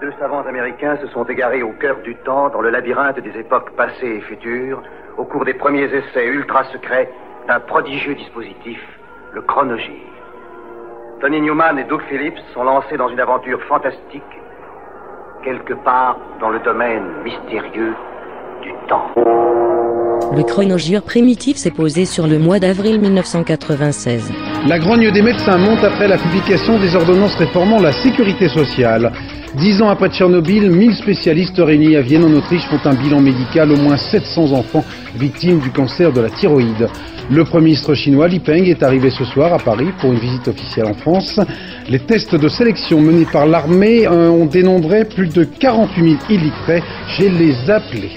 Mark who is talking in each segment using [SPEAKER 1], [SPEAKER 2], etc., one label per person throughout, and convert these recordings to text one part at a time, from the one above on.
[SPEAKER 1] Deux savants américains se sont égarés au cœur du temps, dans le labyrinthe des époques passées et futures, au cours des premiers essais ultra secrets d'un prodigieux dispositif, le chronogire. Tony Newman et Doug Phillips sont lancés dans une aventure fantastique, quelque part dans le domaine mystérieux du temps.
[SPEAKER 2] Le chronogire primitif s'est posé sur le mois d'avril 1996.
[SPEAKER 3] La grogne des médecins monte après la publication des ordonnances réformant la sécurité sociale. Dix ans après Tchernobyl, 1000 spécialistes réunis à Vienne en Autriche font un bilan médical, au moins 700 enfants victimes du cancer de la thyroïde. Le Premier ministre chinois Li Peng est arrivé ce soir à Paris pour une visite officielle en France. Les tests de sélection menés par l'armée euh, ont dénombré plus de 48 000 illettrés chez les appelés.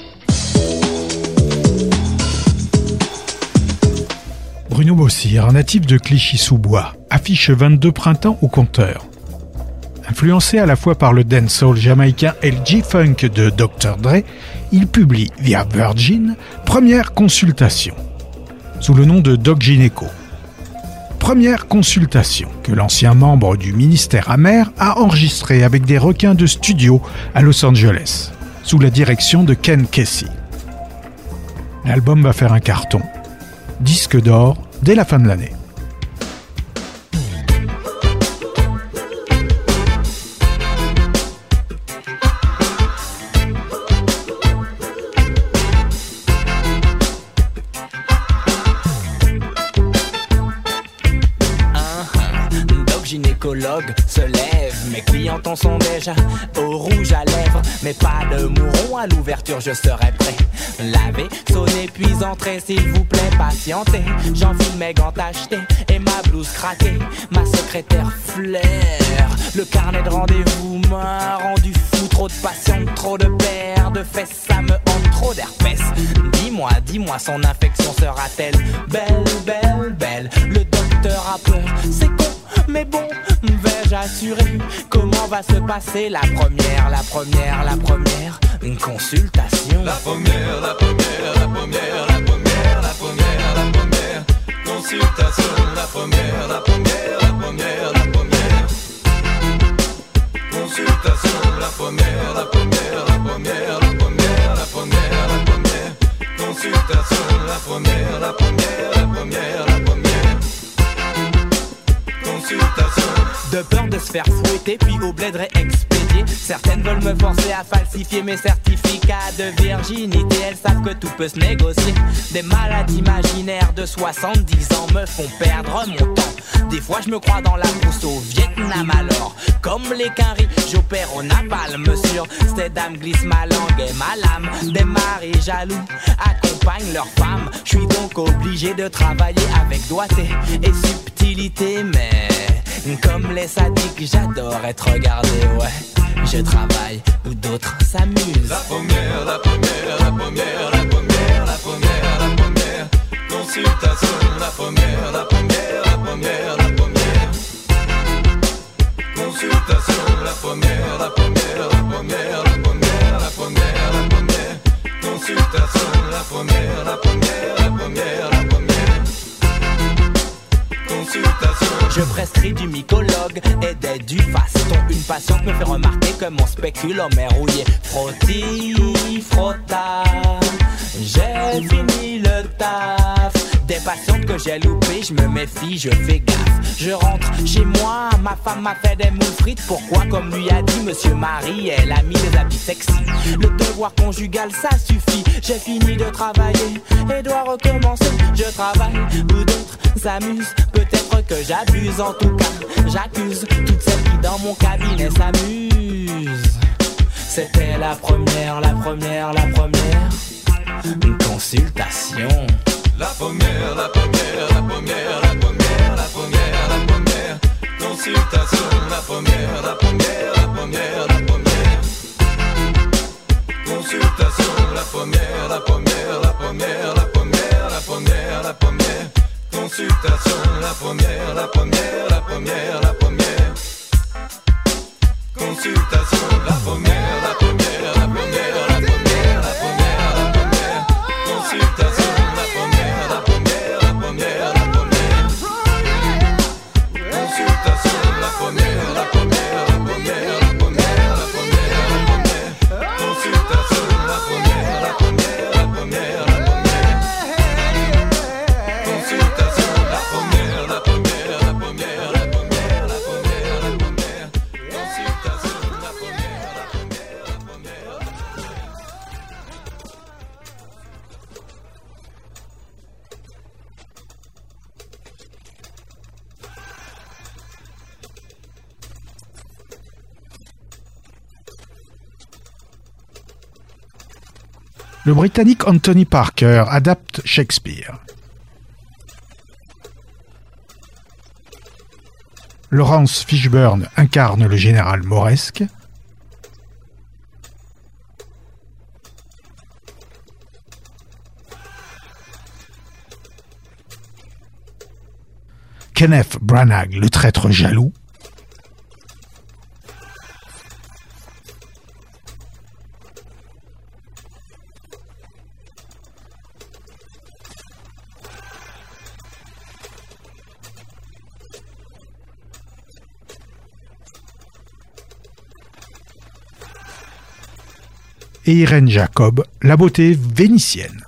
[SPEAKER 4] Bruno Bossir, natif de Clichy-sous-Bois, affiche 22 printemps au compteur. Influencé à la fois par le dancehall jamaïcain et le G-Funk de Dr. Dre, il publie via Virgin Première consultation, sous le nom de Doc Gineco. Première consultation que l'ancien membre du ministère amer a enregistrée avec des requins de studio à Los Angeles, sous la direction de Ken Kesey. L'album va faire un carton, disque d'or dès la fin de l'année.
[SPEAKER 5] Se lève. Mes clients sont déjà au rouge à lèvres. Mais pas de mouron à l'ouverture, je serai prêt. Laver, sonner, puis entrer, s'il vous plaît, patientez. J'enfile mes gants achetés et ma blouse craquée. Ma secrétaire flaire. Le carnet de rendez-vous m'a rendu fou. Trop de patients, trop de paires de fesses, ça me hante trop d'herpès. Dis-moi, dis-moi, son infection sera-t-elle belle, belle, belle? Le docteur a peur, c'est mais bon, vais-je assurer comment va se passer la première, la première, la première une consultation
[SPEAKER 6] La première, la première, la première, la première, la première, la première consultation La première, la première, la première, la première consultation La première, la première, la première, la première, la première, la première consultation La première, la première, la première,
[SPEAKER 5] de peur de se faire fouetter, puis au bled expédier. Certaines veulent me forcer à falsifier mes certificats de virginité. Elles savent que tout peut se négocier. Des malades imaginaires de 70 ans me font perdre mon temps. Des fois, je me crois dans la brousse au Vietnam alors. Comme les quinries, j'opère au napalm sur ces dames glissent ma langue et ma lame. Des maris jaloux accompagnent leurs femmes. Je suis donc obligé de travailler avec doigté et subtilité, mais comme les sadiques, j'adore être regardé, ouais. Je travaille où d'autres s'amusent.
[SPEAKER 6] La première, la première, la première, la première, la première, la première consultation. La première, la première, la première, la première consultation. La première, la première,
[SPEAKER 5] et des du faston. Une patiente me fait remarquer que mon spéculum est rouillé. Frotti, frotta, j'ai fini le taf. Des patientes que j'ai loupées, je me méfie, je fais gaffe. Je rentre chez moi, ma femme m'a fait des moules frites. Pourquoi, comme lui a dit Monsieur Marie, elle a mis des habits sexy? Le devoir conjugal, ça suffit. J'ai fini de travailler et dois recommencer. Je travaille ou d'autres s'amusent. Peut-être que j'abuse, en tout cas, j'accuse toutes celles qui dans mon cabinet s'amusent. C'était la première, la première, la première. Une consultation.
[SPEAKER 6] La première, la première, la première, la première, la première, la première consultation. La première, la première, la première, la première consultation. La première, la première, la première, la première, la première, la première consultation. La première, la première, la première, la première consultation. La première,
[SPEAKER 4] le Britannique Anthony Parker adapte Shakespeare. Laurence Fishburne incarne le général Mauresque. Kenneth Branagh, le traître jaloux. Et Irène Jacob, la beauté vénitienne.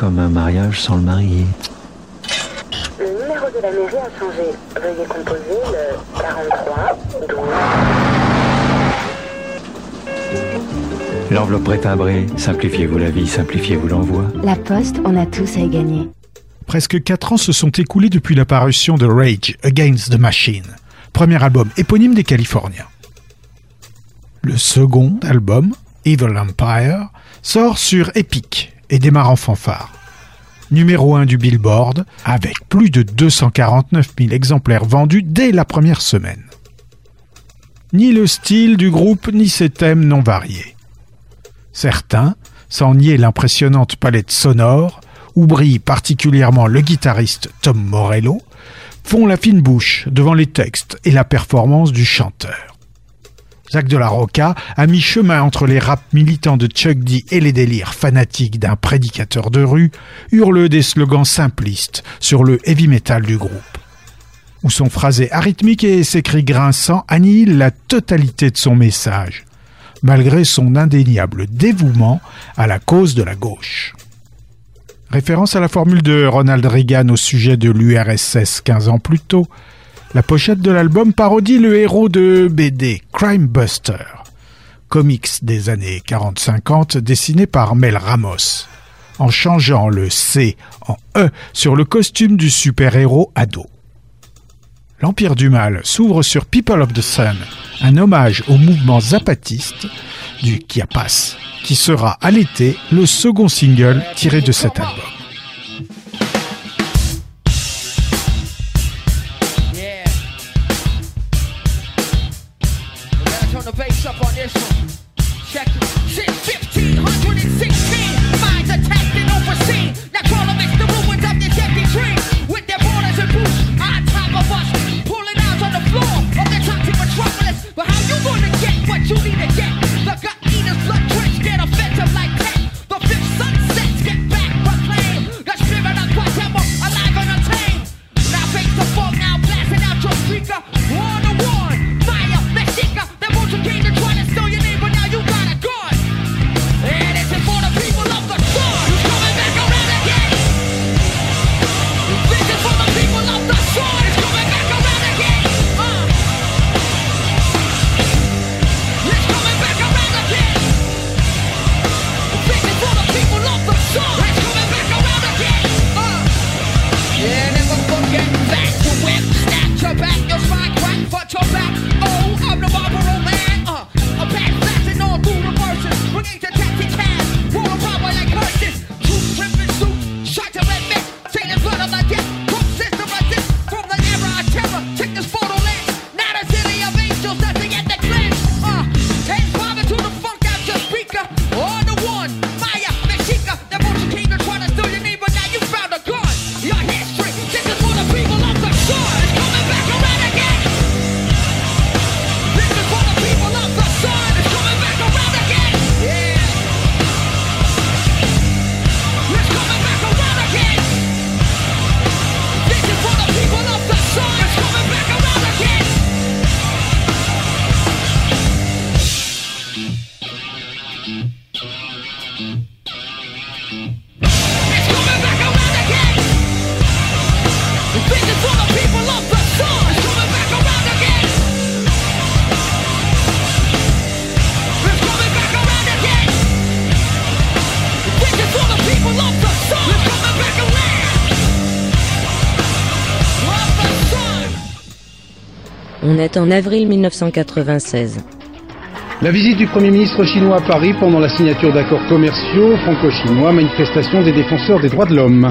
[SPEAKER 7] Comme un mariage sans le marié.
[SPEAKER 8] Le numéro de la mairie a changé. Veuillez composer le 43 12.
[SPEAKER 7] L'enveloppe prétimbrée, simplifiez-vous la vie, simplifiez-vous l'envoi.
[SPEAKER 9] La Poste, on a tous à y gagner.
[SPEAKER 4] Presque quatre ans se sont écoulés depuis l'apparition de Rage Against the Machine, premier album éponyme des Californiens. Le second album, Evil Empire, sort sur Epic et démarre en fanfare. Numéro 1 du Billboard, avec plus de 249 000 exemplaires vendus dès la première semaine. Ni le style du groupe ni ses thèmes n'ont varié. Certains, sans nier l'impressionnante palette sonore, où brille particulièrement le guitariste Tom Morello, font la fine bouche devant les textes et la performance du chanteur. Jacques de la Rocca a mis chemin entre les raps militants de Chuck D et les délires fanatiques d'un prédicateur de rue, hurle des slogans simplistes sur le heavy metal du groupe. Où son phrasé arythmique et ses cris grinçants annihilent la totalité de son message, malgré son indéniable dévouement à la cause de la gauche. Référence à la formule de Ronald Reagan au sujet de l'URSS 15 ans plus tôt, la pochette de l'album parodie le héros de BD Crime Buster, comics des années 40-50 dessiné par Mel Ramos, en changeant le C en E sur le costume du super-héros ado. L'Empire du Mal s'ouvre sur People of the Sun, un hommage au mouvement zapatiste du Chiapas, qui sera à l'été le second single tiré de cet album.
[SPEAKER 2] En avril 1996.
[SPEAKER 3] La visite du Premier ministre chinois à Paris pendant la signature d'accords commerciaux franco-chinois, manifestation des défenseurs des droits de l'homme.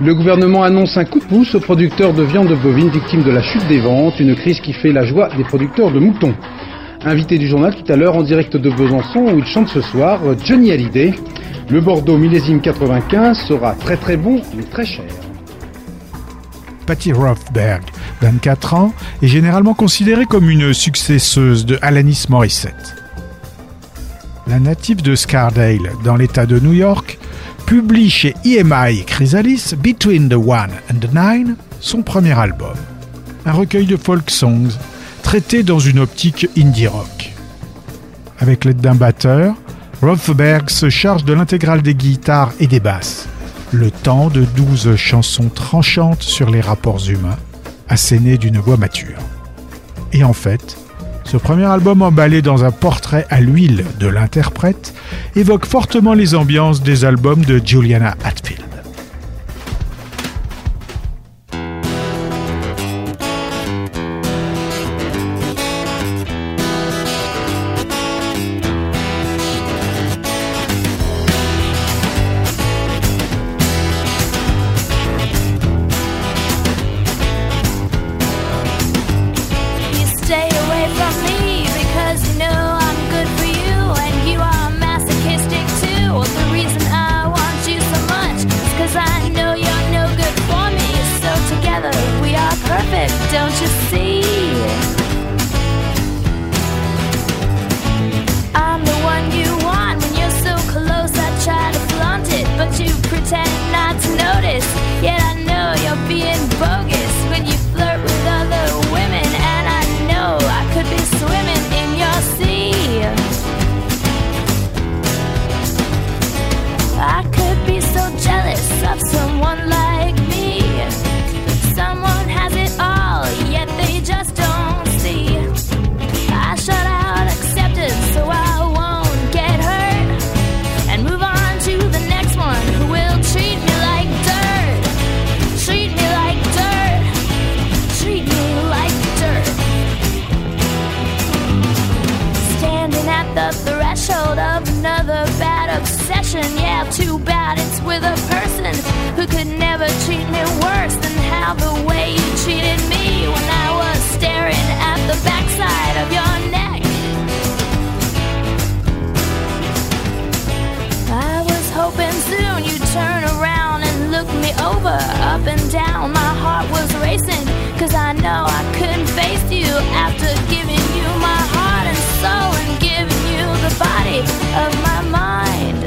[SPEAKER 3] Le gouvernement annonce un coup de pouce aux producteurs de viande bovine victimes de la chute des ventes, une crise qui fait la joie des producteurs de moutons. Invité du journal tout à l'heure en direct de Besançon où il chante ce soir Johnny Hallyday. Le Bordeaux millésime 95 sera très très bon mais très cher.
[SPEAKER 4] Patty Rothberg, 24 ans, est généralement considérée comme une successeuse de Alanis Morissette. La native de Scardale, dans l'État de New York, publie chez EMI Chrysalis Between the One and the Nine son premier album, un recueil de folk songs traité dans une optique indie rock. Avec l'aide d'un batteur, Rothberg se charge de l'intégrale des guitares et des basses, le temps de douze chansons tranchantes sur les rapports humains, assénées d'une voix mature. Et en fait, ce premier album emballé dans un portrait à l'huile de l'interprète évoque fortement les ambiances des albums de Juliana Hatfield.
[SPEAKER 10] And down. My heart was racing, cause I know I couldn't face you after giving you my heart and soul and giving you the body of my mind.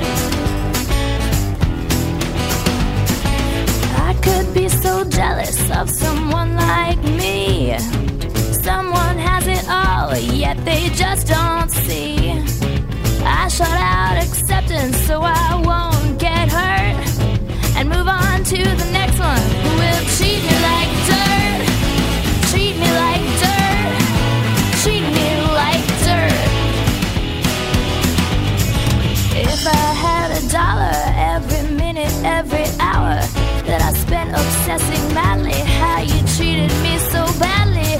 [SPEAKER 10] I could be so jealous of someone like me. Someone has it all, yet they just don't see. I shut out acceptance so I won't to the next one who will treat me like dirt. Treat me like dirt. Treat me like dirt. If I had a dollar every minute, every hour that I spent obsessing madly how you treated me so badly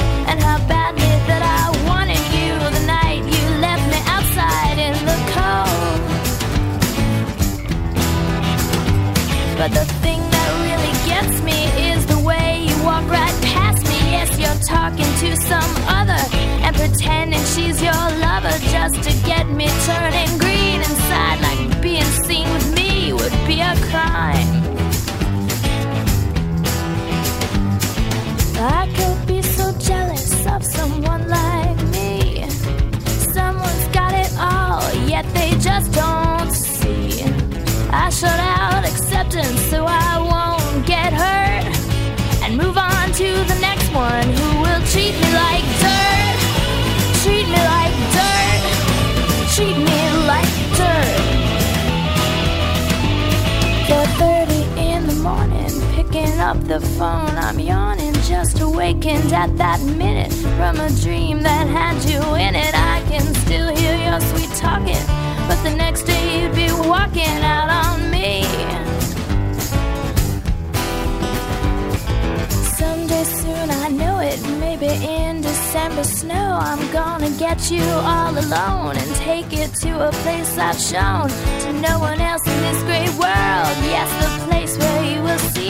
[SPEAKER 10] talking to some other and pretending she's your lover just to get me turning green inside. Like being seen with me would be a crime. I could be so jealous of someone like me. Someone's got it all, yet they just don't see. I shut out acceptance so I won't get hurt and move on to the next one who will treat me like dirt. Treat me like dirt. Treat me like dirt. 4:30 in the morning, picking up the phone. I'm yawning, just awakened at that minute from a dream that had you in it. I can still hear your sweet talking, but the next day you'd be walking out on me. Soon, I know it, maybe in December snow. I'm gonna get you all alone and take it to a place I've shown to no one else in this great world. Yes, the place where you will see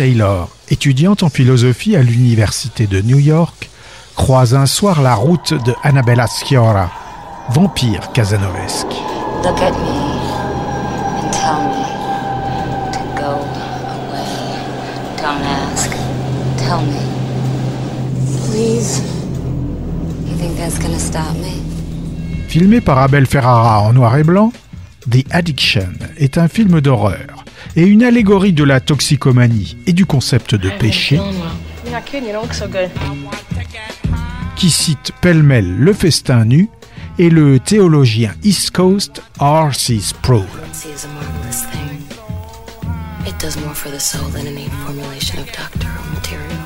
[SPEAKER 4] Taylor, étudiante en philosophie à l'université de New York, croise un soir la route de Annabella Sciorra, vampire casanovesque.
[SPEAKER 11] look at me and tell me to go away. Don't ask. Tell me. Please. You think that's gonna stop me?
[SPEAKER 4] Filmé par Abel Ferrara en noir et blanc, The Addiction est un film d'horreur et une allégorie de la toxicomanie et du concept de péché qui cite pêle-mêle le festin nu et le théologien East Coast R.C. Sproul.
[SPEAKER 11] Pregnancy is a marvelous thing. It does more for the soul than any formulation of doctoral material.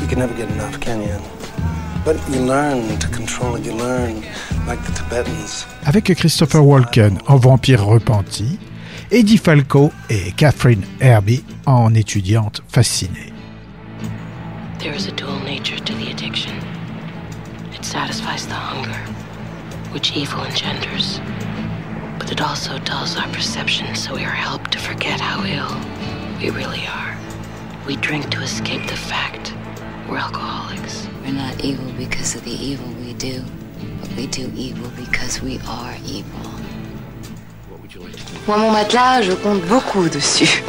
[SPEAKER 12] You can never get enough, can you? But you learn to control it. You learn, like the Tibetans.
[SPEAKER 4] avec Christopher Walken en vampire repenti, Eddie Falco et Catherine Herbie en étudiante fascinée.
[SPEAKER 11] There is a dual nature to the addiction. It satisfies the hunger, which evil engenders. But it also dulls our perception so we are helped to forget how ill we really are. We drink to escape the fact we're alcoholics. We're not evil because of the evil we do, but we do evil because we are evil.
[SPEAKER 9] Moi, mon matelas, je compte beaucoup dessus.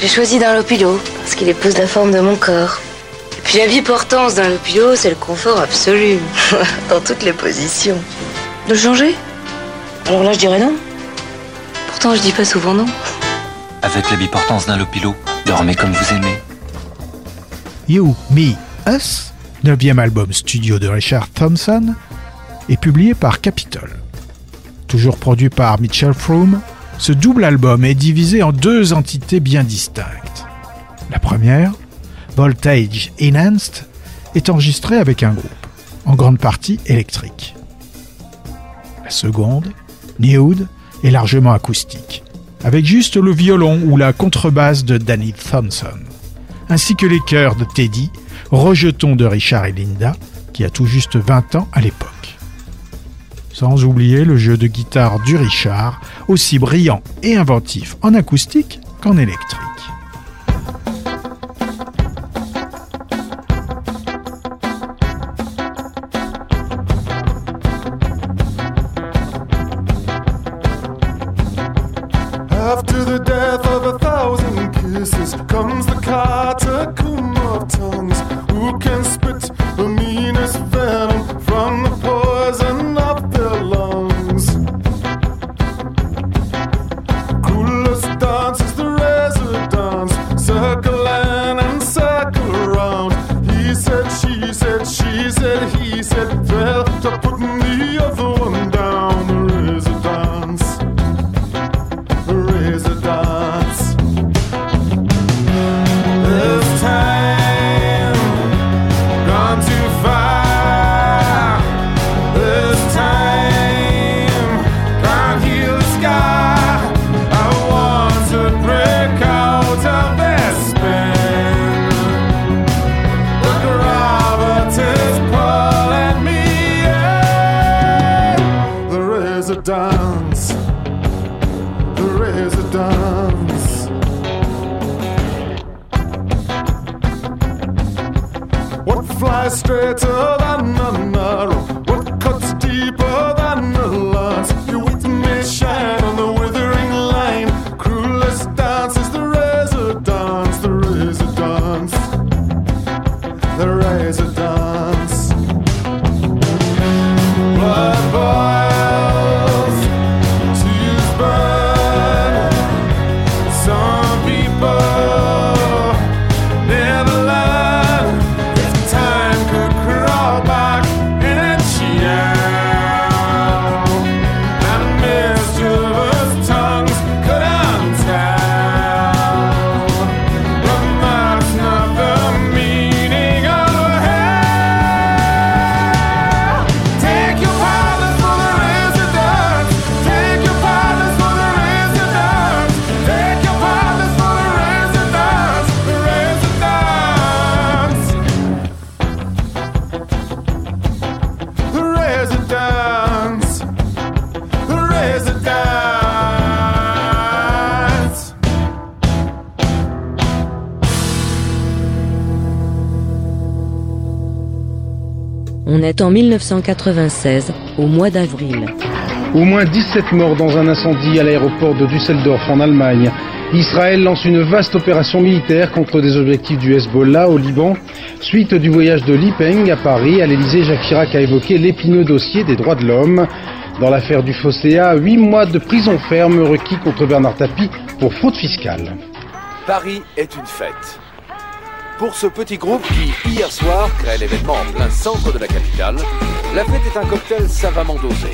[SPEAKER 9] J'ai choisi d'un lopilo parce qu'il épouse la forme de mon corps. Et puis la biportance d'un lopilo, c'est le confort absolu, dans toutes les positions. De le changer? Alors là, je dirais non. Pourtant, je dis pas souvent non.
[SPEAKER 7] Avec la biportance d'un lopilo, dormez comme vous aimez.
[SPEAKER 4] You, Me, Us, neuvième album studio de Richard Thompson, est publié par Capitol. Toujours produit par Mitchell Froome, ce double album est divisé en deux entités bien distinctes. La première, Voltage Enhanced, est enregistrée avec un groupe, en grande partie électrique. La seconde, Nude, est largement acoustique, avec juste le violon ou la contrebasse de Danny Thompson, ainsi que les chœurs de Teddy, rejetons de Richard et Linda, qui a tout juste 20 ans à l'époque. Sans oublier le jeu de guitare du Richard, aussi brillant et inventif en acoustique qu'en électrique.
[SPEAKER 6] Residence the residence. What flies straighter than an arrow? What cuts deeper than a lance?
[SPEAKER 2] En 1996, au mois d'avril.
[SPEAKER 3] Au moins 17 morts dans un incendie à l'aéroport de Düsseldorf en Allemagne. Israël lance une vaste opération militaire contre des objectifs du Hezbollah au Liban. Suite du voyage de Li Peng à Paris, à l'Elysée, Jacques Chirac a évoqué l'épineux dossier des droits de l'homme. Dans l'affaire du Fosséa, 8 mois de prison ferme requis contre Bernard Tapie pour fraude fiscale.
[SPEAKER 13] Paris est une fête. Pour ce petit groupe qui, hier soir, crée l'événement en plein centre de la capitale, la fête est un cocktail savamment dosé.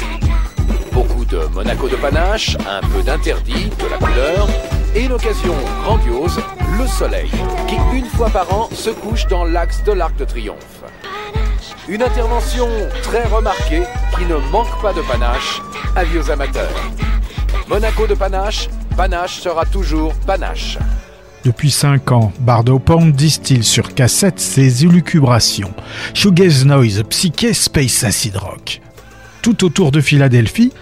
[SPEAKER 13] Beaucoup de Monaco de panache, un peu d'interdit, de la couleur, et une occasion grandiose, le soleil, qui une fois par an se couche dans l'axe de l'Arc de Triomphe. Une intervention très remarquée qui ne manque pas de panache, avis aux amateurs. Monaco de panache, panache sera toujours panache.
[SPEAKER 4] Depuis cinq ans, Bardo Pond distille sur cassette ses élucubrations. Shoegaze Noise, Psyché, Space Acid Rock. Tout autour de Philadelphie,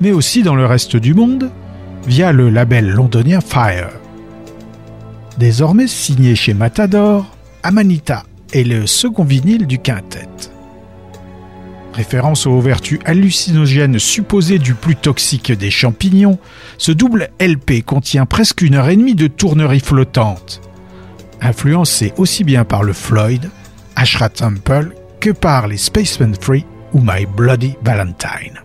[SPEAKER 4] mais aussi dans le reste du monde, via le label londonien Fire. Désormais signé chez Matador, Amanita est le second vinyle du quintet. Référence aux vertus hallucinogènes supposées du plus toxique des champignons, ce double LP contient presque une heure et demie de tournerie flottante, influencé aussi bien par le Floyd, Ashra Temple, que par les Spacemen Free ou My Bloody Valentine.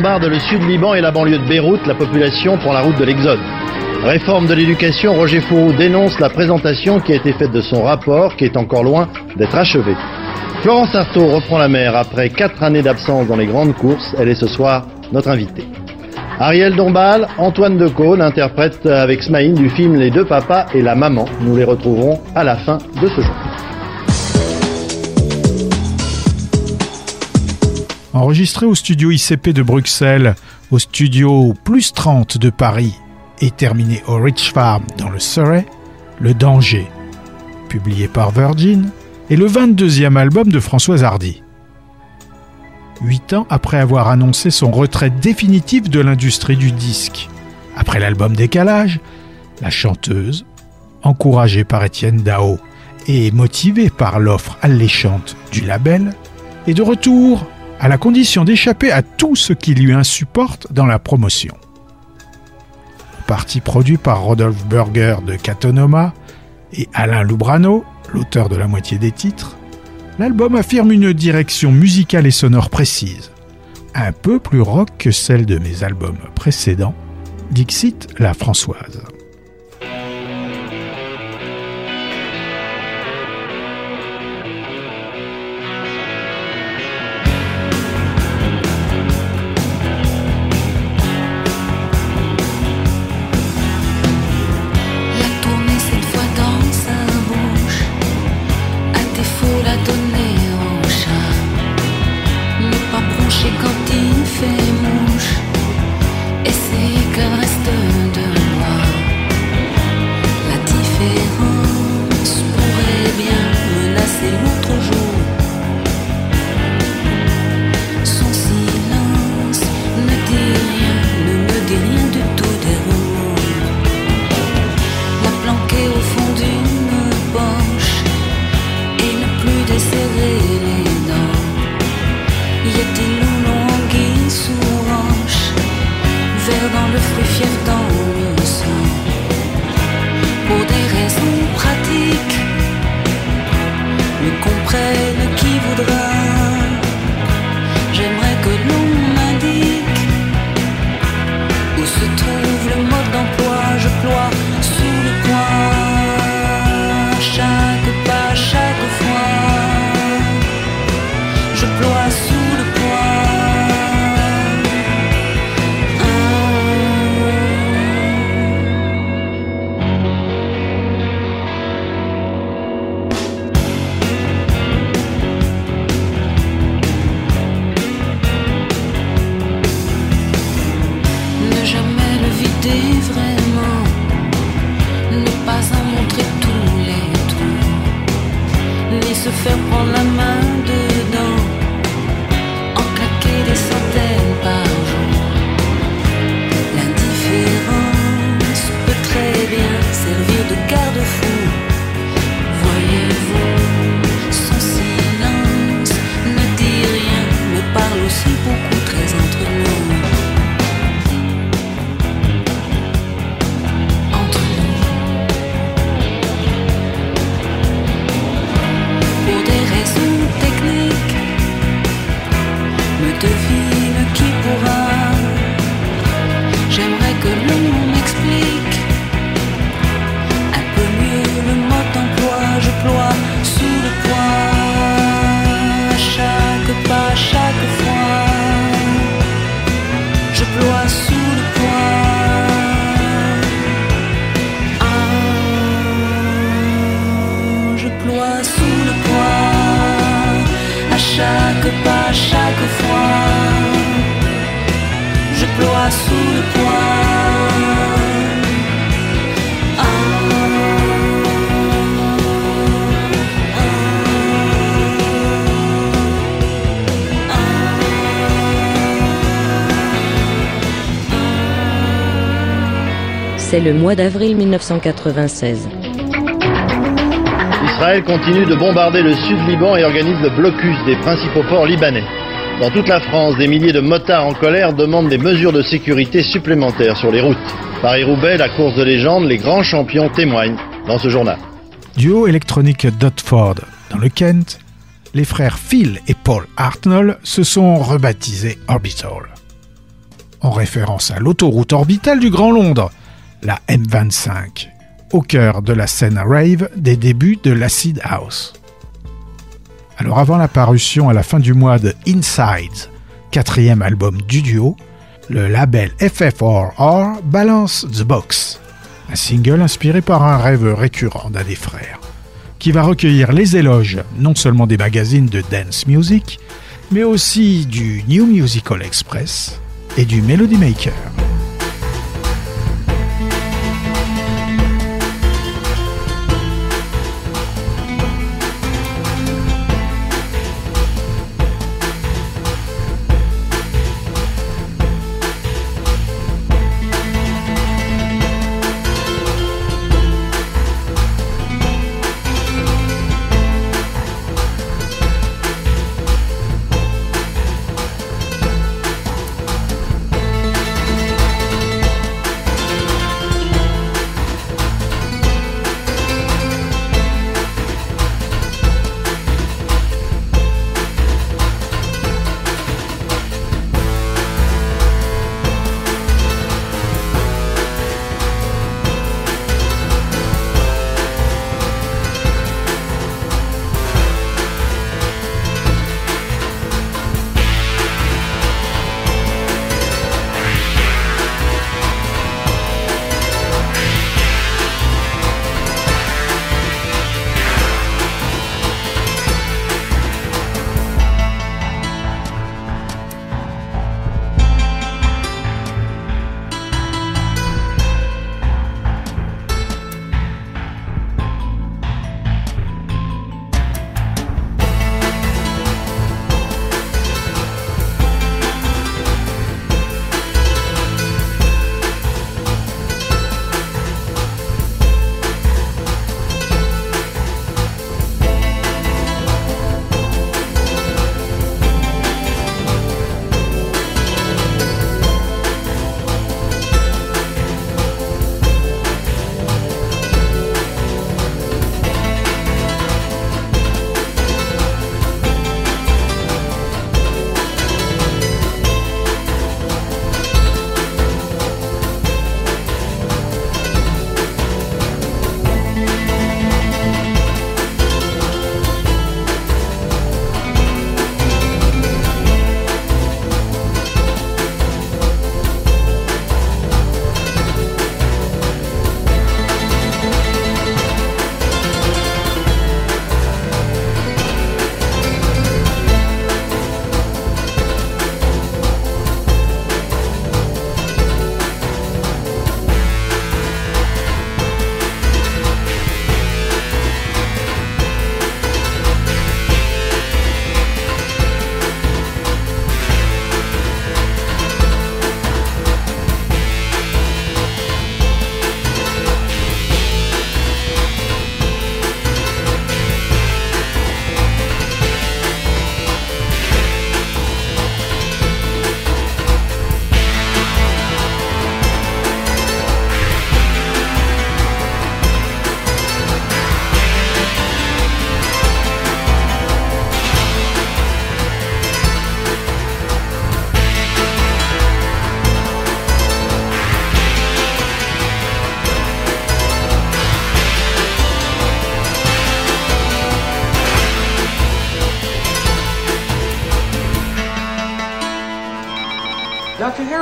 [SPEAKER 14] Le sud Liban et la banlieue de Beyrouth, la population prend la route de l'exode. Réforme de l'éducation, Roger Fourou dénonce la présentation qui a été faite de son rapport qui est encore loin d'être achevé. Florence Artaud reprend la mer après quatre années d'absence dans les grandes courses. Elle est ce soir notre invitée. Ariel Dombal, Antoine Decaune interprète avec Smaïn du film Les deux papas et la maman. Nous les retrouverons à la fin de ce jour.
[SPEAKER 15] Enregistré au studio ICP de Bruxelles, au studio Plus 30 de Paris et terminé au Rich Farm dans le Surrey, Le Danger, publié par Virgin, est le 22e album de Françoise Hardy. Huit ans après avoir annoncé son retrait définitif de l'industrie du disque. Après l'album Décalage, la chanteuse, encouragée par Étienne Dao et motivée par l'offre alléchante du label, est de retour à la condition d'échapper à tout ce qui lui insupporte dans la promotion. Parti produit par Rodolphe Burger de Catonoma et Alain Loubrano, l'auteur de la moitié des titres, l'album affirme une direction musicale et sonore précise, un peu plus rock que celle de mes albums précédents, Dixit la Françoise.
[SPEAKER 2] C'est le mois d'avril 1996.
[SPEAKER 14] Israël continue de bombarder le sud Liban et organise le blocus des principaux ports libanais. Dans toute la France, des milliers de motards en colère demandent des mesures de sécurité supplémentaires sur les routes. Paris-Roubaix, la course de légende, les grands champions témoignent dans ce journal.
[SPEAKER 15] Duo électronique Dotford dans le Kent, les frères Phil et Paul Hartnell se sont rebaptisés Orbital.
[SPEAKER 4] en référence à l'autoroute orbitale du Grand Londres, la M25, au cœur de la scène rave des débuts de l'Acid House. Alors avant la parution à la fin du mois de Inside, quatrième album du duo, le label FFRR balance The Box, un single inspiré par un rêve récurrent d'un des frères, qui va recueillir les éloges non seulement des magazines de dance music, mais aussi du New Musical Express et du Melody Maker.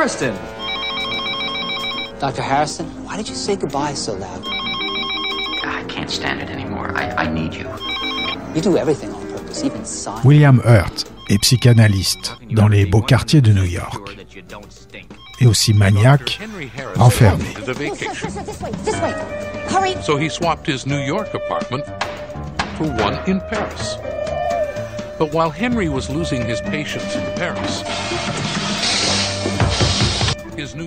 [SPEAKER 16] Harrison.
[SPEAKER 17] Dr. Harrison, why did you say goodbye so loud?
[SPEAKER 18] I can't stand it anymore. I, I need you.
[SPEAKER 17] You do everything on purpose, even sign.
[SPEAKER 4] William Hurt est psychanalyste dans les beaux quartiers de New York. Et aussi maniaque, enfermé.
[SPEAKER 19] The vacation.
[SPEAKER 20] This way, this way. Hurry.
[SPEAKER 19] So he swapped his New York apartment for one in Paris. But while Henry was losing his patience in Paris, his New York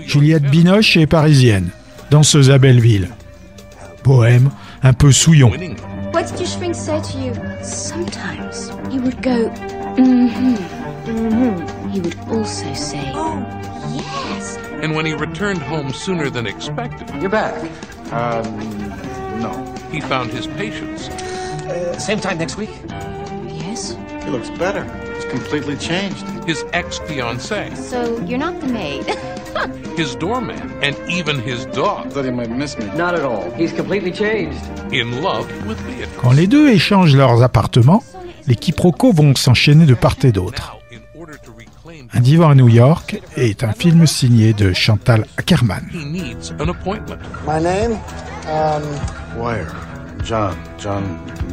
[SPEAKER 4] Juliette Binoche est parisienne, danseuse à Belleville. Poème un peu souillon.
[SPEAKER 20] What did your shrink say to you? Sometimes he would go, mm-hmm, mm-hmm. He would also say, oh, yes.
[SPEAKER 19] And when he returned home sooner than expected,
[SPEAKER 16] You're back. Um, no.
[SPEAKER 19] he found his patience.
[SPEAKER 16] Uh, same time next week?
[SPEAKER 20] Yes.
[SPEAKER 12] He looks better. Completely changed.
[SPEAKER 19] His ex fiancee
[SPEAKER 20] So you're not the maid.
[SPEAKER 19] his doorman, and even his dog.
[SPEAKER 16] Thought he might miss me.
[SPEAKER 21] Not at all. He's completely changed.
[SPEAKER 19] In love with Beatrice.
[SPEAKER 4] Quand les deux échangent leurs appartements, les quiproquos vont s'enchaîner de part et d'autre. Un divan à New York est un film signé de Chantal Ackerman.
[SPEAKER 19] He needs an appointment.
[SPEAKER 12] My name? Um, Wire. John. John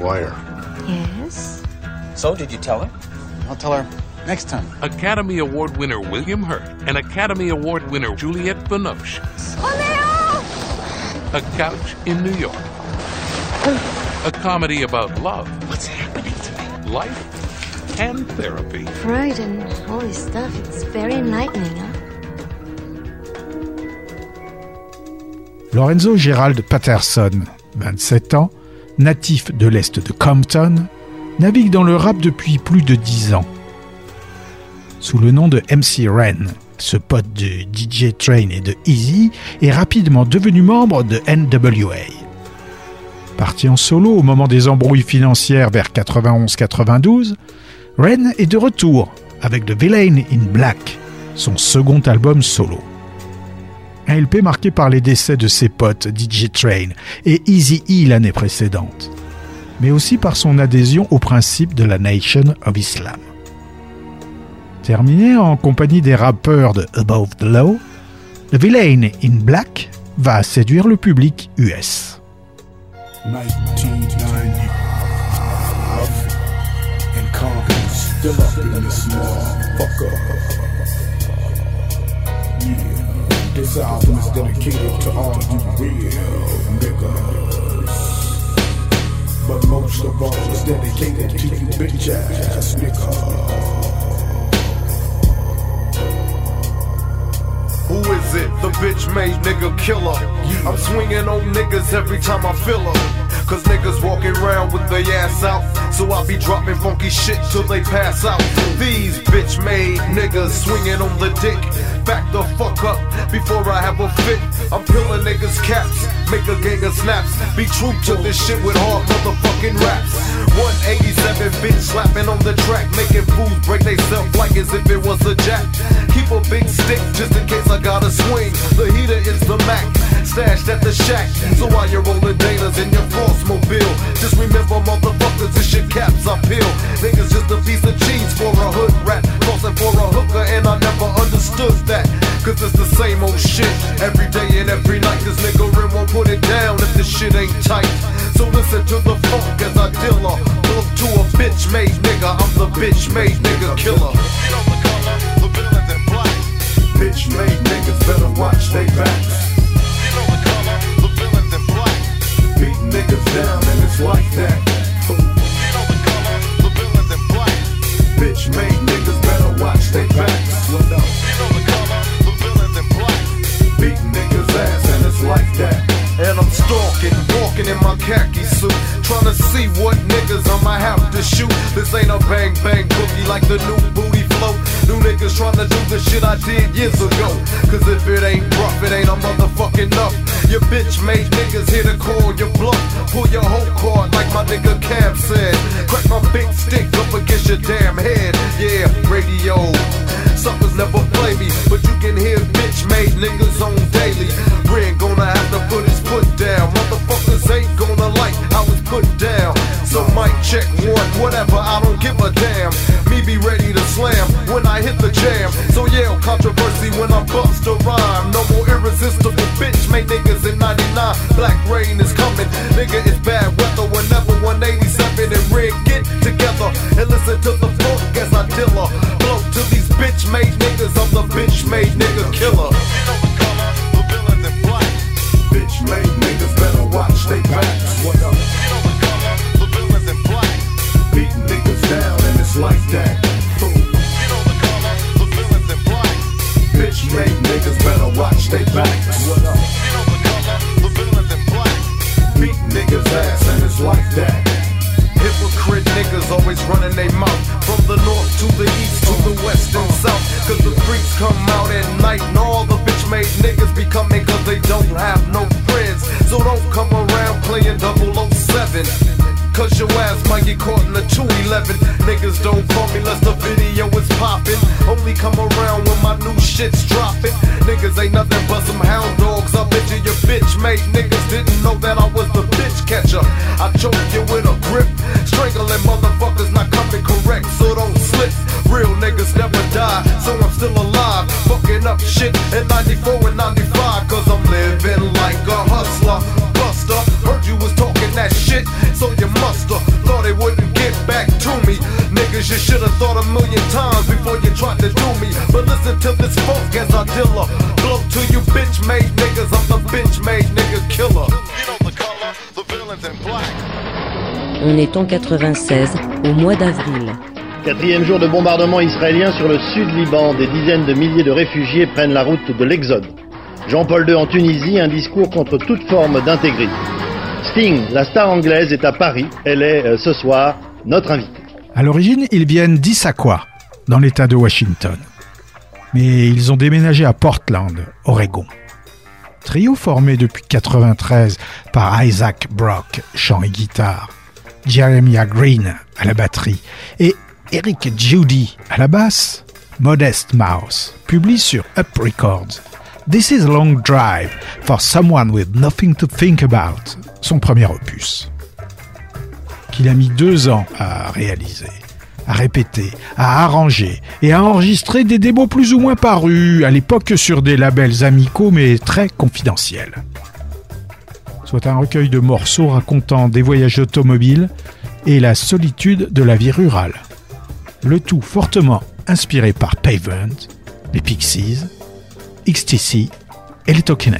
[SPEAKER 12] Wire.
[SPEAKER 20] Yes?
[SPEAKER 17] So, did you tell her?
[SPEAKER 16] I'll tell her next time.
[SPEAKER 19] Academy Award winner William Hurt and Academy Award winner Juliette Binoche. Romeo! A Couch in New York. A comedy about love. What's happening to me? Life and therapy.
[SPEAKER 20] Freud and all this stuff, it's very enlightening, huh?
[SPEAKER 4] Lorenzo Gerald Patterson, 27 ans, natif de l'Est de Compton, navigue dans le rap depuis plus de 10 ans. Sous le nom de MC Ren, ce pote de DJ Train et de Easy est rapidement devenu membre de NWA. Parti en solo au moment des embrouilles financières vers 91-92, Ren est de retour avec The Villain in Black, son second album solo. Un LP marqué par les décès de ses potes DJ Train et Easy E l'année précédente, mais aussi par son adhésion au principe de la Nation of Islam. Terminé en compagnie des rappeurs de Above the Law, The Villain in Black va séduire le public US.
[SPEAKER 6] 1990. And Compton's still up in this motherfucker. Yeah, this album is dedicated to all you real niggas. Most of all, dedicated to you bitch ass niggas.
[SPEAKER 22] Who is it? The bitch made nigga killer. I'm swinging on niggas every time I feel her. Cause niggas walking around with their ass out. So I be dropping funky shit till they pass out. These bitch made niggas swinging on the dick. Back the fuck up before I have a fit. I'm peeling niggas' caps, make a gang of snaps. Be true to this shit with hard motherfucking raps. 187 bitch slapping on the track, making fools break they self like as if it was a jack. Keep a big stick just in case I gotta swing. The heater is the Mac, stashed at the shack. So while you're rolling datas in your floss mobile, just remember motherfuckers, this shit caps I peel. Niggas just a piece of cheese for a hood rat, crossing for a hooker, and I never understood that. Cause it's the same old shit every day and every night. This nigga won't put it down if the shit ain't tight. So listen to the funk as I deal her. Look to a bitch made nigga, I'm the bitch made nigga killer. Bitch made niggas better watch they backs. Beat niggas down and it's like that. Bitch made niggas better watch they backs. Beat And I'm stalking, walking in my khaki suit, trying to see what niggas I might have to shoot. This ain't a bang bang boogie like the new booty. New niggas trying to do the shit I did years ago. Cause if it ain't rough, it ain't a motherfucking enough. Your bitch made niggas here to call your bluff. Pull your whole card like my nigga Cam said. Crack my big stick up against your damn head. Yeah, radio. Suckers never play me, but you can hear bitch made niggas on daily. Ren gonna have to put his foot down. Motherfuckers ain't gonna like how it's put down. So mic check one, whatever, I don't give a damn. Me be ready to slam when I hit the jam. So yell controversy when I bust a rhyme. No more irresistible bitch made niggas in 99. Black rain is coming, nigga, it's bad weather whenever 187 and Red get together and listen to the funk as I her. Blow to these bitch made niggas, I'm the bitch made nigga killer. You know the color, the villains in black. Bitch made niggas better watch they backs.
[SPEAKER 2] On est en 96, au mois d'avril.
[SPEAKER 14] Quatrième jour de bombardement israélien sur le sud Liban, des dizaines de milliers de réfugiés prennent la route de l'Exode. Jean-Paul II en Tunisie, un discours contre toute forme d'intégrisme. Sting, la star anglaise, est à Paris. Elle est euh, ce soir notre invitée.
[SPEAKER 4] À l'origine, ils viennent d'Issaquah, dans l'État de Washington. Mais ils ont déménagé à Portland, Oregon. Trio formé depuis 93 par Isaac Brock, chant et guitare, Jeremiah Green à la batterie et Eric Judy à la basse, Modest Mouse publie sur Up Records This is a Long Drive for Someone with Nothing to Think About, son premier opus. Qu'il a mis deux ans à réaliser, à répéter, à arranger et à enregistrer des démos plus ou moins parus, à l'époque sur des labels amicaux mais très confidentiels. Soit un recueil de morceaux racontant des voyages automobiles et la solitude de la vie rurale. Le tout fortement inspiré par Pavement, les Pixies, XTC et les Talking.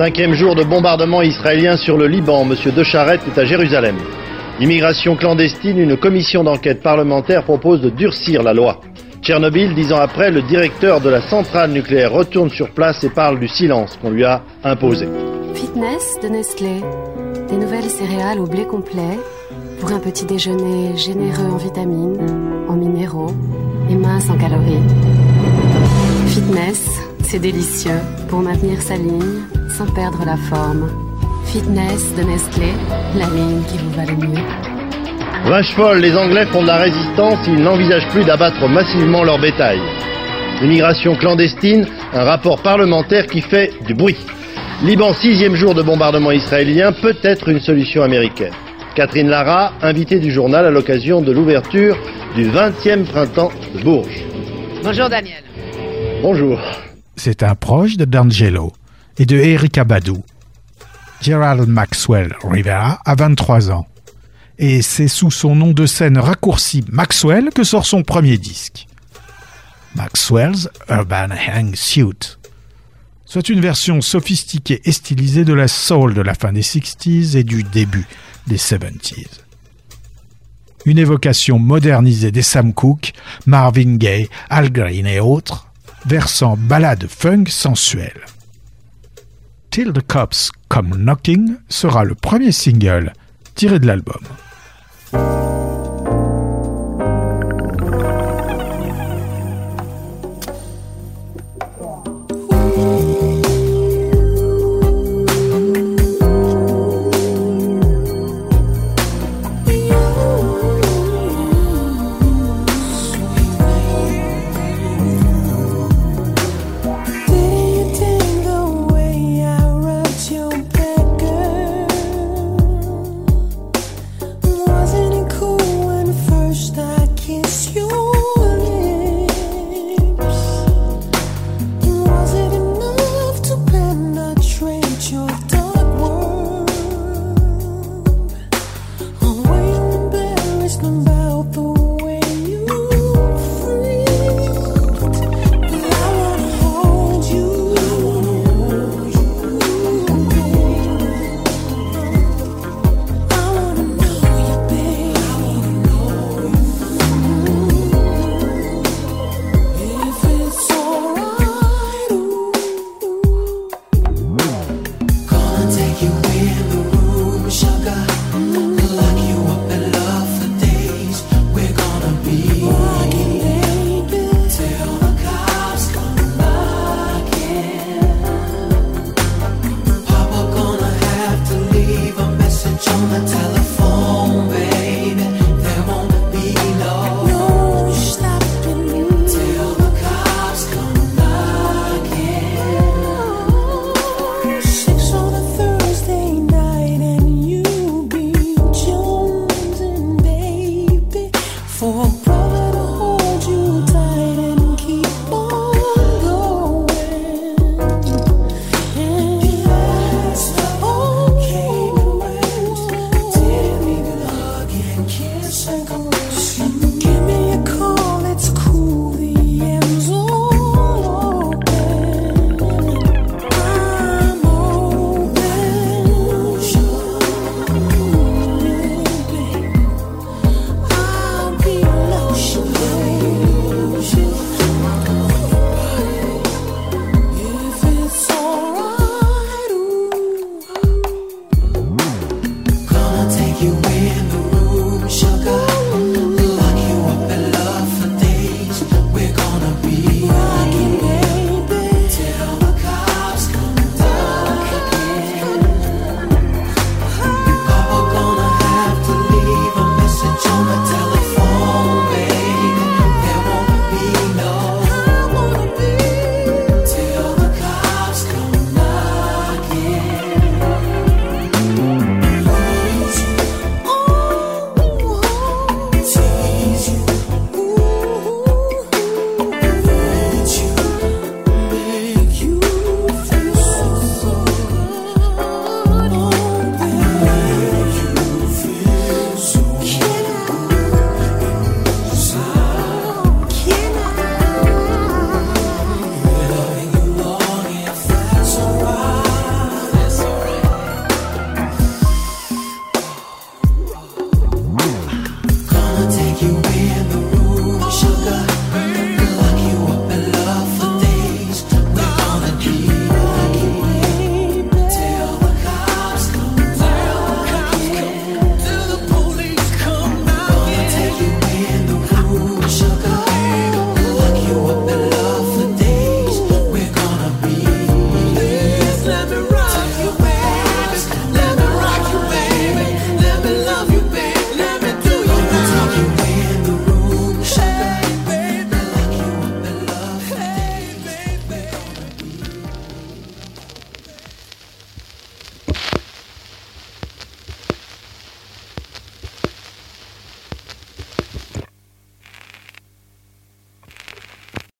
[SPEAKER 14] Cinquième jour de bombardement israélien sur le Liban. Monsieur De Charette est à Jérusalem. Immigration clandestine, une commission d'enquête parlementaire propose de durcir la loi. Tchernobyl, dix ans après, le directeur de la centrale nucléaire retourne sur place et parle du silence qu'on lui a imposé.
[SPEAKER 23] Fitness de Nestlé. Des nouvelles céréales au blé complet pour un petit déjeuner généreux en vitamines, en minéraux et mince en calories. Fitness, c'est délicieux pour maintenir sa ligne sans perdre la forme. Fitness de Nestlé, la ligne qui vous va le mieux.
[SPEAKER 14] Vache folle, les Anglais font de la résistance, ils n'envisagent plus d'abattre massivement leur bétail. Immigration clandestine, un rapport parlementaire qui fait du bruit. Liban, sixième jour de bombardement israélien, peut-être une solution américaine. Catherine Lara, invitée du journal à l'occasion de l'ouverture du 20e printemps de Bourges.
[SPEAKER 24] Bonjour Daniel.
[SPEAKER 14] Bonjour.
[SPEAKER 4] C'est un proche de D'Angelo et de Erika Badou. Gerald Maxwell Rivera a 23 ans. Et c'est sous son nom de scène raccourci Maxwell que sort son premier disque. Maxwell's Urban Hang Suit. Soit une version sophistiquée et stylisée de la soul de la fin des 60s et du début des 70s. Une évocation modernisée des Sam Cooke, Marvin Gaye, Al Green et autres, versant ballade funk sensuelle. Till the Cops Come Knocking sera le premier single tiré de l'album.